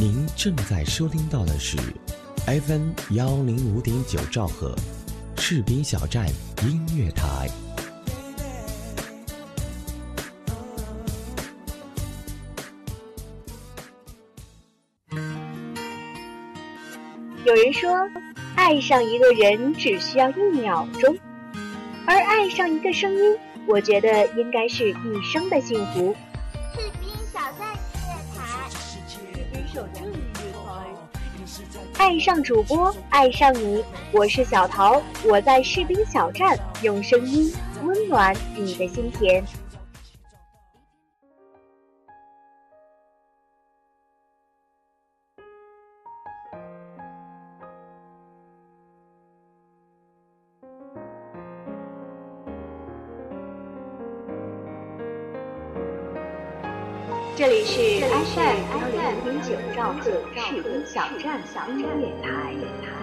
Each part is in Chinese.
您正在收听到的是 FM 幺零五点九兆赫，士兵小站音乐台。有人说，爱上一个人只需要一秒钟，而爱上一个声音，我觉得应该是一生的幸福。爱上主播，爱上你，我是小桃，我在士兵小站用声音温暖你的心田。这里是 FM 幺零零点九兆赫士兵小站音乐台。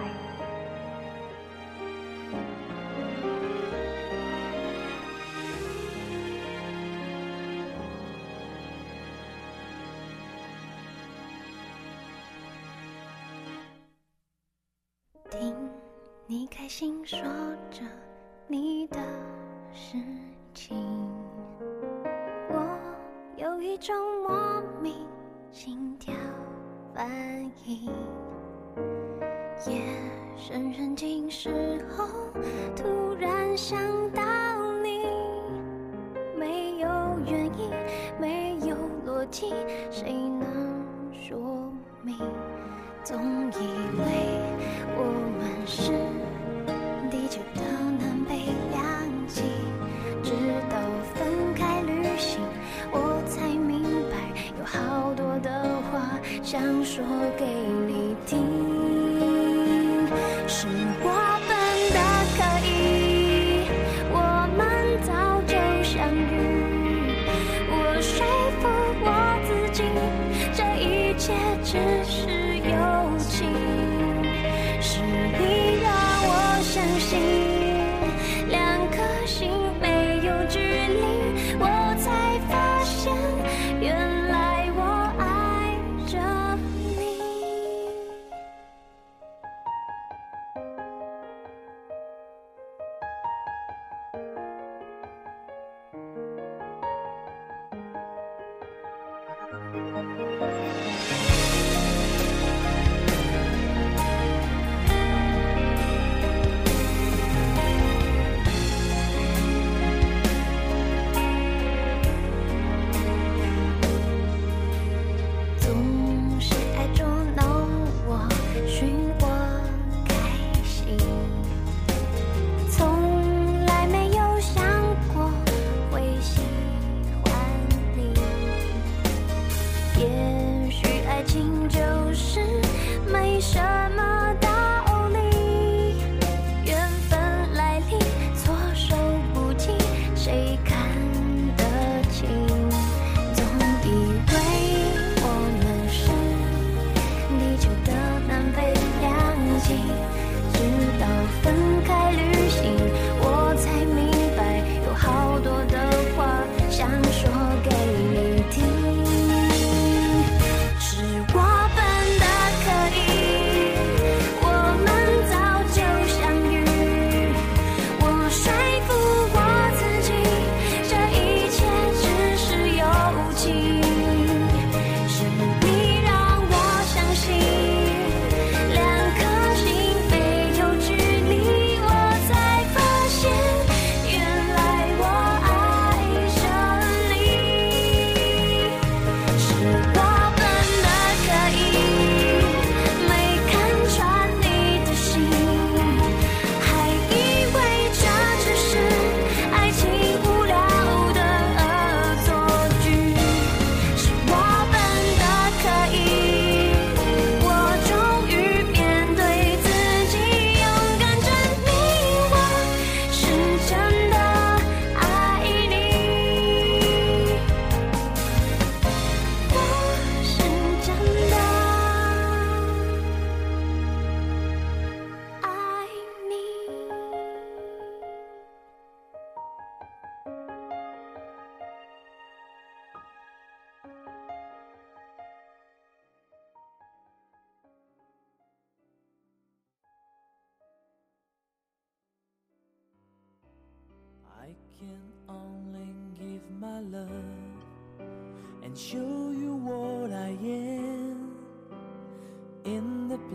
深人静时候，突然想到你，没有原因，没有逻辑，谁能说明？总以为我们是地球的南北两极，直到分开旅行，我才明白有好多。的话想说给你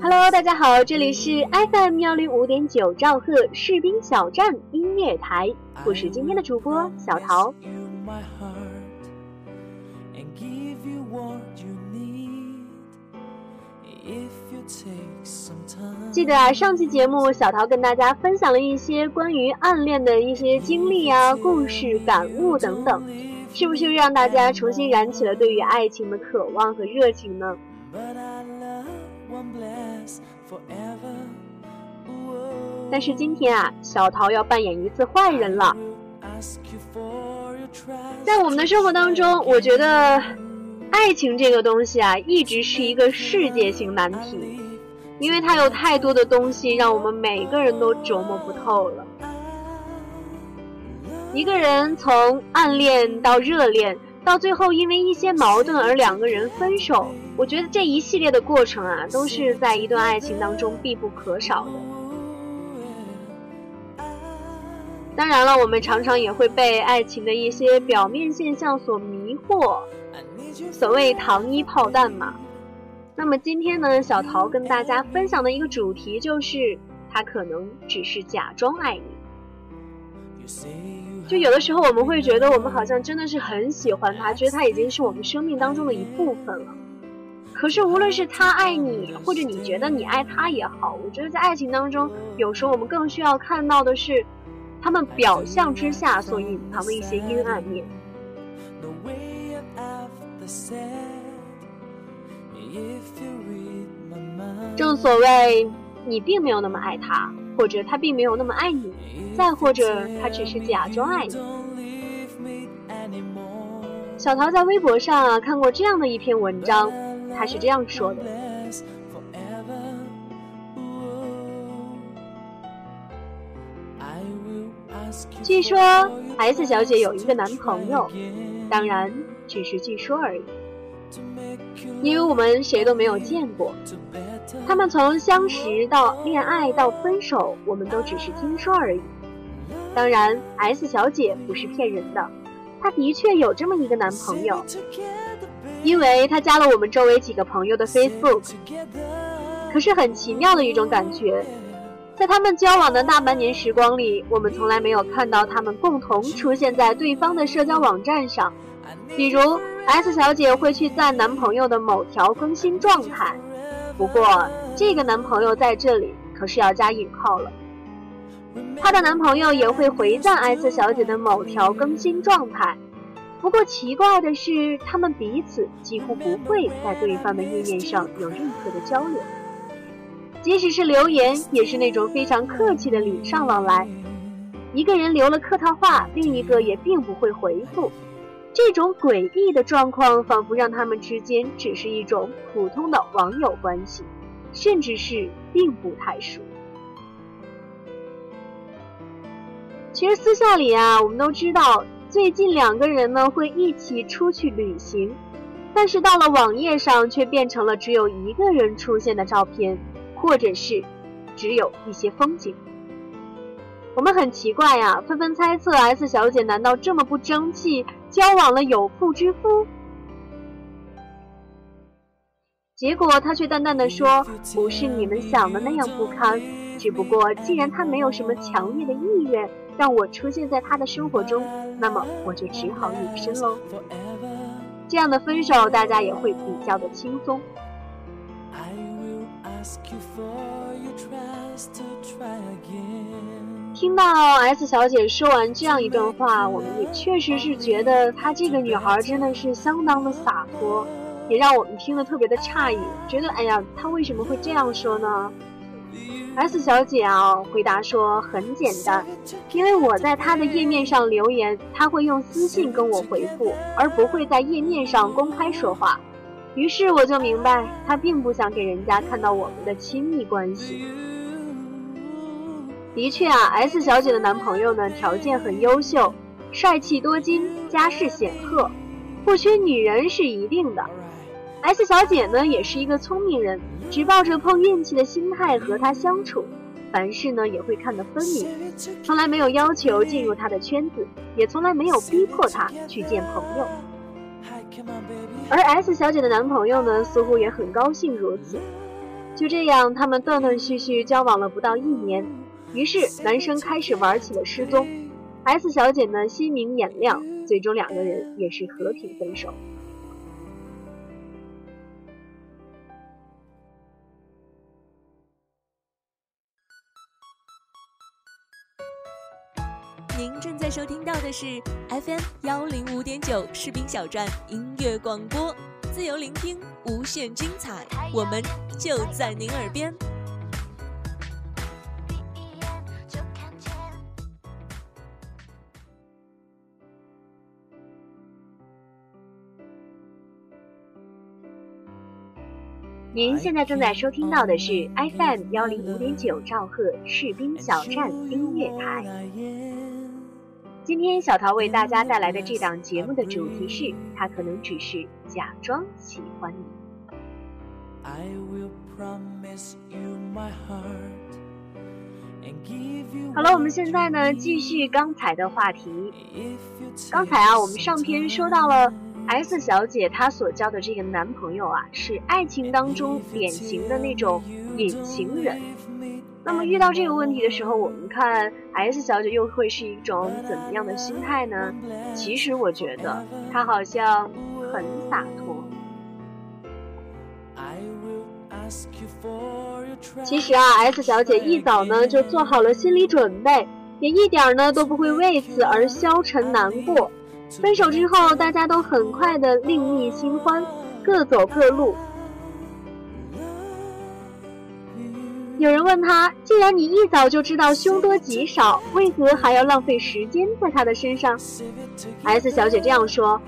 Hello，大家好，这里是 FM 幺零五点九兆赫士兵小站音乐台，我是今天的主播小桃。记得啊，上期节目小桃跟大家分享了一些关于暗恋的一些经历啊、故事、感悟等等，是不是又让大家重新燃起了对于爱情的渴望和热情呢？但是今天啊，小桃要扮演一次坏人了。在我们的生活当中，我觉得爱情这个东西啊，一直是一个世界性难题。因为它有太多的东西让我们每个人都琢磨不透了。一个人从暗恋到热恋，到最后因为一些矛盾而两个人分手，我觉得这一系列的过程啊，都是在一段爱情当中必不可少的。当然了，我们常常也会被爱情的一些表面现象所迷惑，所谓糖衣炮弹嘛。那么今天呢，小桃跟大家分享的一个主题就是，他可能只是假装爱你。就有的时候我们会觉得，我们好像真的是很喜欢他，觉得他已经是我们生命当中的一部分了。可是无论是他爱你，或者你觉得你爱他也好，我觉得在爱情当中，有时候我们更需要看到的是，他们表象之下所隐藏的一些阴暗面。正所谓，你并没有那么爱他，或者他并没有那么爱你，再或者他只是假装爱你。小桃在微博上啊看过这样的一篇文章，他是这样说的：据说 S 小姐有一个男朋友，当然只是据说而已。因为我们谁都没有见过，他们从相识到恋爱到分手，我们都只是听说而已。当然，S 小姐不是骗人的，她的确有这么一个男朋友，因为她加了我们周围几个朋友的 Facebook。可是很奇妙的一种感觉，在他们交往的大半年时光里，我们从来没有看到他们共同出现在对方的社交网站上，比如。S 小姐会去赞男朋友的某条更新状态，不过这个男朋友在这里可是要加引号了。她的男朋友也会回赞 S 小姐的某条更新状态，不过奇怪的是，他们彼此几乎不会在对方的页面上有任何的交流，即使是留言，也是那种非常客气的礼尚往来。一个人留了客套话，另一个也并不会回复。这种诡异的状况，仿佛让他们之间只是一种普通的网友关系，甚至是并不太熟。其实私下里啊，我们都知道，最近两个人呢会一起出去旅行，但是到了网页上，却变成了只有一个人出现的照片，或者是只有一些风景。我们很奇怪呀，纷纷猜测 S 小姐难道这么不争气？交往了有妇之夫，结果他却淡淡的说：“不是你们想的那样不堪，只不过既然他没有什么强烈的意愿让我出现在他的生活中，那么我就只好隐身喽。”这样的分手，大家也会比较的轻松。听到 S 小姐说完这样一段话，我们也确实是觉得她这个女孩真的是相当的洒脱，也让我们听了特别的诧异，觉得哎呀，她为什么会这样说呢？S 小姐啊，回答说很简单，因为我在她的页面上留言，她会用私信跟我回复，而不会在页面上公开说话。于是我就明白，她并不想给人家看到我们的亲密关系。的确啊，S 小姐的男朋友呢，条件很优秀，帅气多金，家世显赫，不缺女人是一定的。S 小姐呢，也是一个聪明人，只抱着碰运气的心态和他相处。凡事呢也会看得分明，从来没有要求进入他的圈子，也从来没有逼迫他去见朋友。而 S 小姐的男朋友呢，似乎也很高兴如此。就这样，他们断断续续交往了不到一年，于是男生开始玩起了失踪。S 小姐呢，心明眼亮，最终两个人也是和平分手。您正在收听到的是 FM 幺零五点九士兵小站音乐广播，自由聆听，无限精彩，我们就在您耳边。您现在正在收听到的是 FM 幺零五点九兆赫士兵小站音乐台。今天小桃为大家带来的这档节目的主题是：他可能只是假装喜欢你。好了，我们现在呢继续刚才的话题。刚才啊，我们上篇说到了。S 小姐她所交的这个男朋友啊，是爱情当中典型的那种隐形人。那么遇到这个问题的时候，我们看 S 小姐又会是一种怎么样的心态呢？其实我觉得她好像很洒脱。其实啊，S 小姐一早呢就做好了心理准备，也一点呢都不会为此而消沉难过。分手之后，大家都很快的另觅新欢，各走各路。有人问他：“既然你一早就知道凶多吉少，为何还要浪费时间在他的身上？”S 小姐这样说：“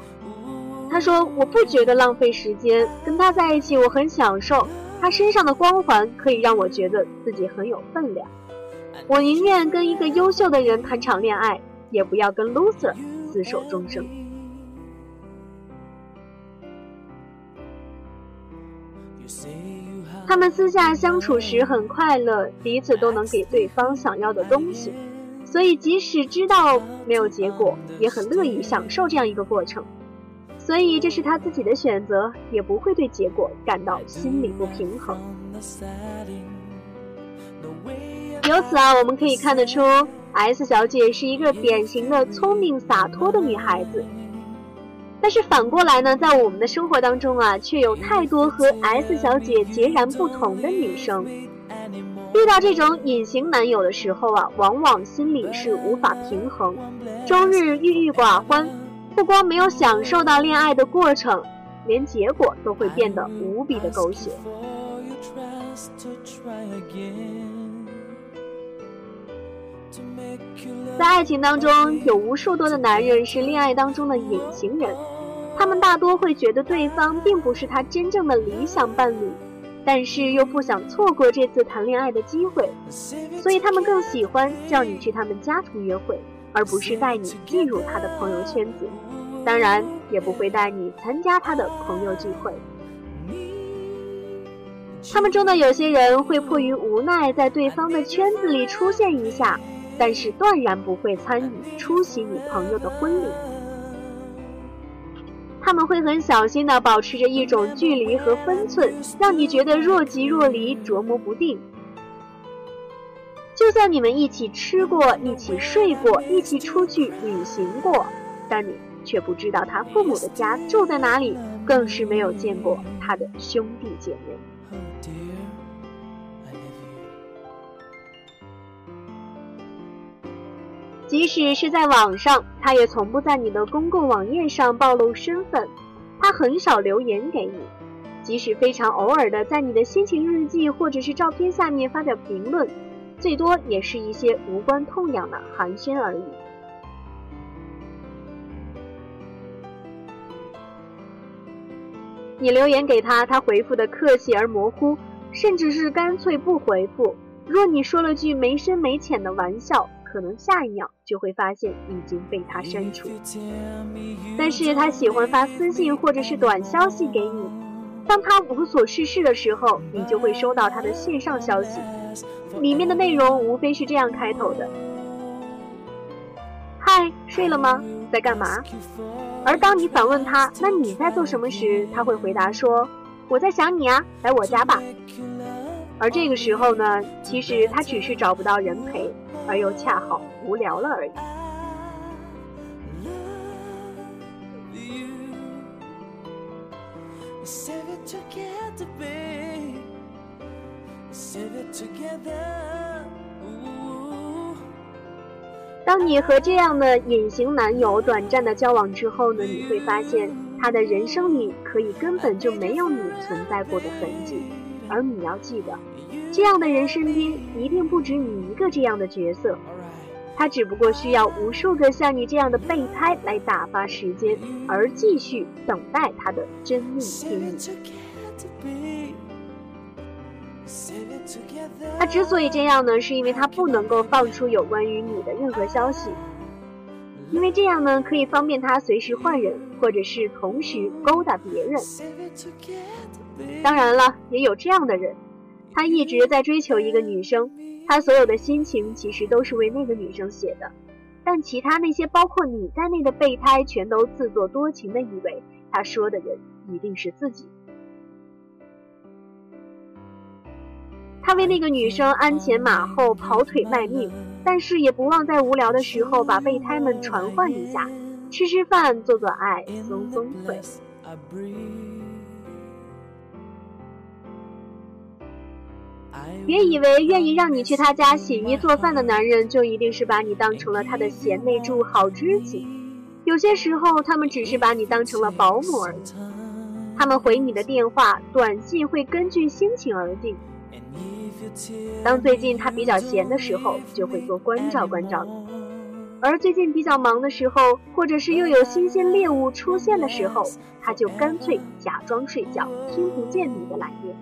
她说我不觉得浪费时间，跟他在一起我很享受，他身上的光环可以让我觉得自己很有分量。我宁愿跟一个优秀的人谈场恋爱，也不要跟 loser。”厮守终生。他们私下相处时很快乐，彼此都能给对方想要的东西，所以即使知道没有结果，也很乐意享受这样一个过程。所以这是他自己的选择，也不会对结果感到心理不平衡。由此啊，我们可以看得出。S 小姐是一个典型的聪明洒脱的女孩子，但是反过来呢，在我们的生活当中啊，却有太多和 S 小姐截然不同的女生。遇到这种隐形男友的时候啊，往往心里是无法平衡，终日郁郁寡欢，不光没有享受到恋爱的过程，连结果都会变得无比的狗血。在爱情当中，有无数多的男人是恋爱当中的隐形人，他们大多会觉得对方并不是他真正的理想伴侣，但是又不想错过这次谈恋爱的机会，所以他们更喜欢叫你去他们家庭约会，而不是带你进入他的朋友圈子，当然也不会带你参加他的朋友聚会。他们中的有些人会迫于无奈，在对方的圈子里出现一下。但是断然不会参与出席你朋友的婚礼，他们会很小心的保持着一种距离和分寸，让你觉得若即若离，琢磨不定。就算你们一起吃过，一起睡过，一起出去旅行过，但你却不知道他父母的家住在哪里，更是没有见过他的兄弟姐妹。即使是在网上，他也从不在你的公共网页上暴露身份。他很少留言给你，即使非常偶尔的在你的心情日记或者是照片下面发表评论，最多也是一些无关痛痒的寒暄而已。你留言给他，他回复的客气而模糊，甚至是干脆不回复。若你说了句没深没浅的玩笑。可能下一秒就会发现已经被他删除，但是他喜欢发私信或者是短消息给你。当他无所事事的时候，你就会收到他的线上消息。里面的内容无非是这样开头的：“嗨，睡了吗？在干嘛？”而当你反问他“那你在做什么”时，他会回答说：“我在想你啊，来我家吧。”而这个时候呢，其实他只是找不到人陪，而又恰好无聊了而已。当你和这样的隐形男友短暂的交往之后呢，你会发现他的人生里可以根本就没有你存在过的痕迹，而你要记得，这样的人身边一定不止你一个这样的角色，他只不过需要无数个像你这样的备胎来打发时间，而继续等待他的真命天女。他之所以这样呢，是因为他不能够放出有关于你的任何消息，因为这样呢，可以方便他随时换人，或者是同时勾搭别人。当然了，也有这样的人，他一直在追求一个女生，他所有的心情其实都是为那个女生写的，但其他那些包括你在内的备胎，全都自作多情的以为他说的人一定是自己。他为那个女生鞍前马后跑腿卖命，但是也不忘在无聊的时候把备胎们传唤一下，吃吃饭，做做爱，松松腿。别以为愿意让你去他家洗衣做饭的男人，就一定是把你当成了他的贤内助、好知己。有些时候，他们只是把你当成了保姆而已。他们回你的电话、短信会根据心情而定。当最近他比较闲的时候，就会多关照关照你；而最近比较忙的时候，或者是又有新鲜猎物出现的时候，他就干脆假装睡觉，听不见你的来电。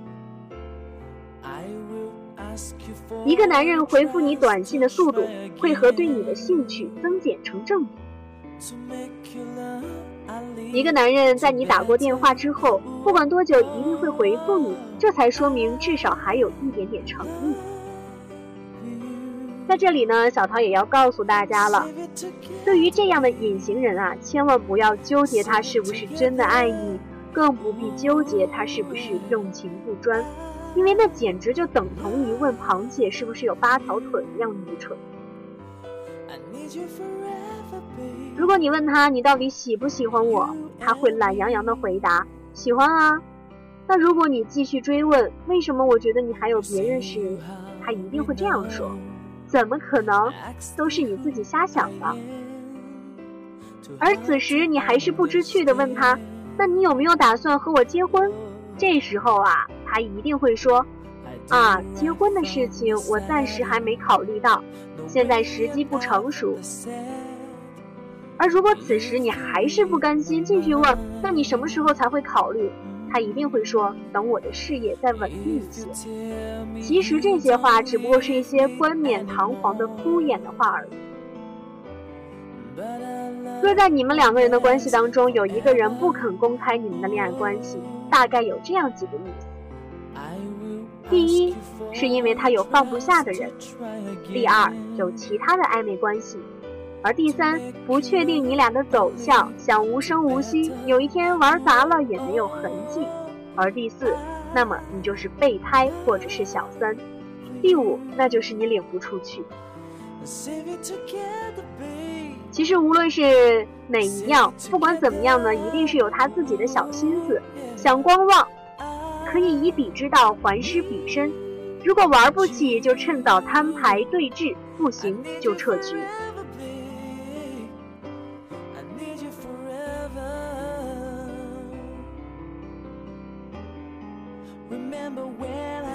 一个男人回复你短信的速度，会和对你的兴趣增减成正比。一个男人在你打过电话之后，不管多久一定会回复你，这才说明至少还有一点点诚意。在这里呢，小桃也要告诉大家了，对于这样的隐形人啊，千万不要纠结他是不是真的爱你，更不必纠结他是不是用情不专，因为那简直就等同于问螃蟹是不是有八条腿一样愚蠢。如果你问他你到底喜不喜欢我，他会懒洋洋的回答喜欢啊。那如果你继续追问为什么我觉得你还有别人时，他一定会这样说：怎么可能？都是你自己瞎想的。而此时你还是不知趣的问他，那你有没有打算和我结婚？这时候啊，他一定会说：啊，结婚的事情我暂时还没考虑到，现在时机不成熟。而如果此时你还是不甘心，继续问，那你什么时候才会考虑？他一定会说，等我的事业再稳定一些。其实这些话只不过是一些冠冕堂皇的敷衍的话而已。若在你们两个人的关系当中，有一个人不肯公开你们的恋爱关系，大概有这样几个意思：第一，是因为他有放不下的人；第二，有其他的暧昧关系。而第三，不确定你俩的走向，想无声无息，有一天玩砸了也没有痕迹。而第四，那么你就是备胎或者是小三。第五，那就是你领不出去。其实无论是哪一样，不管怎么样呢，一定是有他自己的小心思，想观望，可以以彼之道还施彼身。如果玩不起，就趁早摊牌对峙；不行，就撤局。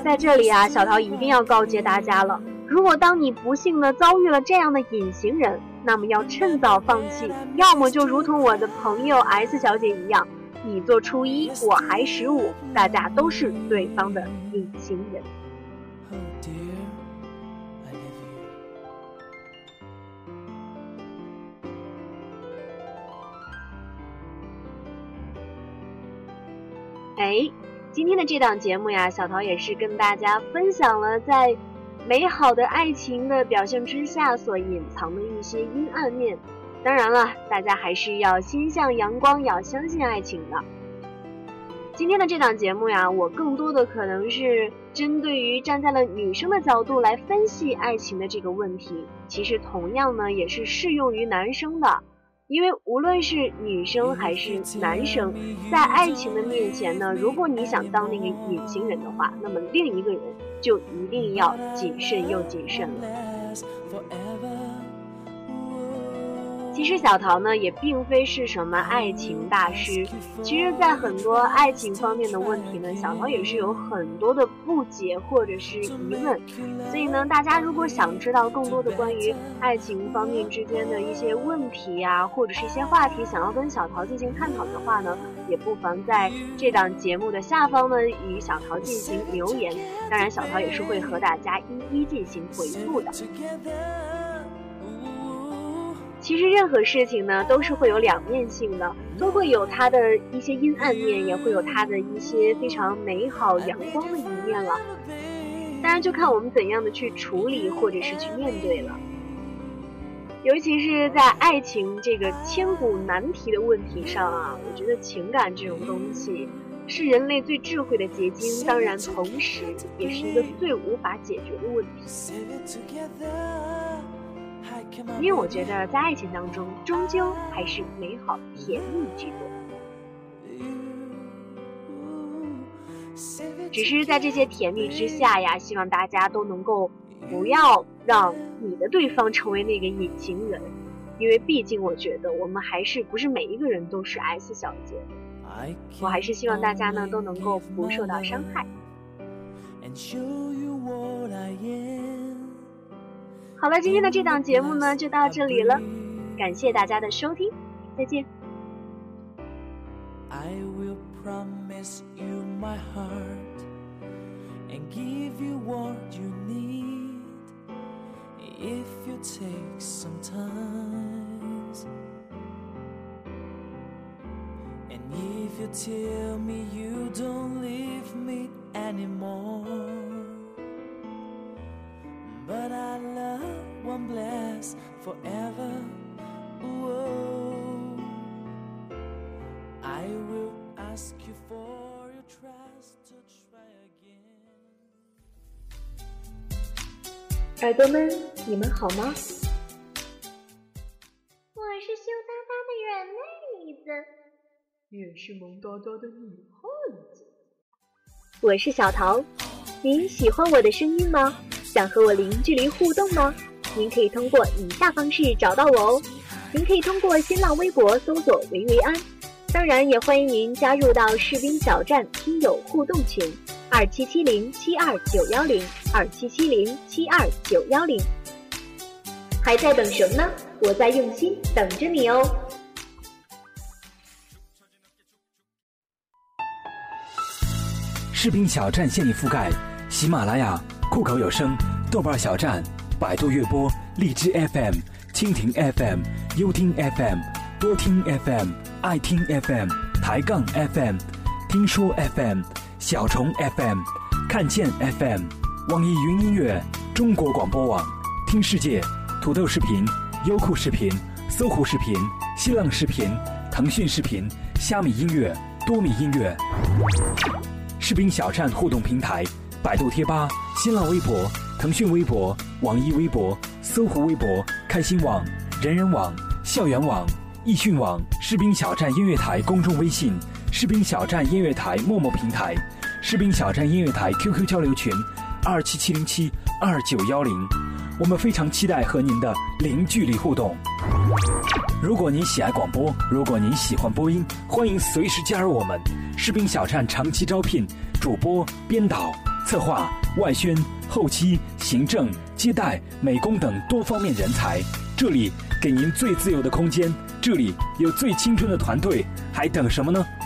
在这里啊，小桃一定要告诫大家了：如果当你不幸的遭遇了这样的隐形人，那么要趁早放弃，要么就如同我的朋友 S 小姐一样，你做初一，我还十五，大家都是对方的隐形人。哎。今天的这档节目呀，小桃也是跟大家分享了在美好的爱情的表现之下所隐藏的一些阴暗面。当然了，大家还是要心向阳光，要相信爱情的。今天的这档节目呀，我更多的可能是针对于站在了女生的角度来分析爱情的这个问题。其实同样呢，也是适用于男生的。因为无论是女生还是男生，在爱情的面前呢，如果你想当那个隐形人的话，那么另一个人就一定要谨慎又谨慎了。其实小桃呢也并非是什么爱情大师，其实，在很多爱情方面的问题呢，小桃也是有很多的不解或者是疑问。所以呢，大家如果想知道更多的关于爱情方面之间的一些问题呀，或者是一些话题，想要跟小桃进行探讨的话呢，也不妨在这档节目的下方呢与小桃进行留言。当然，小桃也是会和大家一一进行回复的。其实任何事情呢，都是会有两面性的，都会有它的一些阴暗面，也会有它的一些非常美好阳光的一面了。当然，就看我们怎样的去处理，或者是去面对了。尤其是在爱情这个千古难题的问题上啊，我觉得情感这种东西是人类最智慧的结晶，当然，同时也是一个最无法解决的问题。因为我觉得在爱情当中，终究还是美好甜蜜居多。只是在这些甜蜜之下呀，希望大家都能够不要让你的对方成为那个隐形人，因为毕竟我觉得我们还是不是每一个人都是 S 小姐。我还是希望大家呢都能够不受到伤害。好了，今天的这档节目呢就到这里了，感谢大家的收听，再见。I will promise you my heart and give you what you need if you take some time. And if you tell me you 耳朵们，你们好吗？我是羞答答的软妹子，也是萌哒哒的女汉子。我是小桃，您喜欢我的声音吗？想和我零距离互动吗？您可以通过以下方式找到我哦。您可以通过新浪微博搜索“维维安”，当然也欢迎您加入到士兵小站听友互动群：二七七零七二九幺零二七七零七二九幺零。还在等什么呢？我在用心等着你哦。视频小站现已覆盖喜马拉雅。酷狗有声、豆瓣小站、百度乐播、荔枝 FM、蜻蜓 FM、优听 FM、多听 FM、爱听 FM、抬杠 FM、听说 FM、小虫 FM、看见 FM、网易云音乐、中国广播网、听世界、土豆视频、优酷视频、搜狐视频、新浪视频、腾讯视频、虾米音乐、多米音乐、士兵小站互动平台。百度贴吧、新浪微博、腾讯微博、网易微博、搜狐微博、开心网、人人网、校园网、易讯网、士兵小站音乐台公众微信、士兵小站音乐台陌陌平台、士兵小站音乐台 QQ 交流群：二七七零七二九幺零。我们非常期待和您的零距离互动。如果您喜爱广播，如果您喜欢播音，欢迎随时加入我们。士兵小站长期招聘主播、编导。策划、外宣、后期、行政、接待、美工等多方面人才，这里给您最自由的空间，这里有最青春的团队，还等什么呢？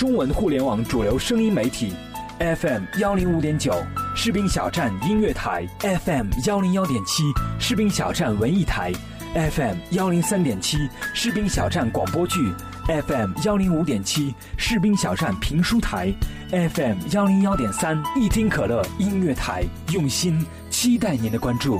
中文互联网主流声音媒体，FM 幺零五点九，士兵小站音乐台，FM 幺零幺点七，士兵小站文艺台，FM 幺零三点七，士兵小站广播剧，FM 幺零五点七，士兵小站评书台，FM 幺零幺点三，一听可乐音乐台，用心期待您的关注。